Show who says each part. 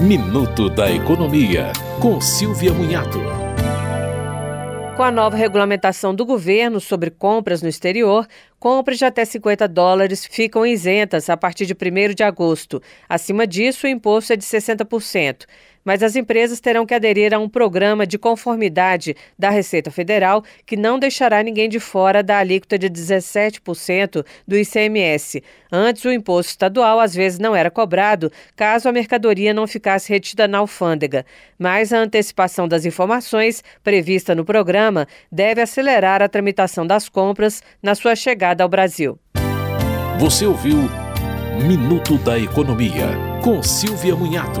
Speaker 1: Minuto da Economia, com Silvia Munhato.
Speaker 2: Com a nova regulamentação do governo sobre compras no exterior, compras de até 50 dólares ficam isentas a partir de 1 de agosto. Acima disso, o imposto é de 60% mas as empresas terão que aderir a um programa de conformidade da Receita Federal que não deixará ninguém de fora da alíquota de 17% do ICMS. Antes, o imposto estadual às vezes não era cobrado caso a mercadoria não ficasse retida na alfândega. Mas a antecipação das informações prevista no programa deve acelerar a tramitação das compras na sua chegada ao Brasil.
Speaker 1: Você ouviu Minuto da Economia, com Silvia Munhato.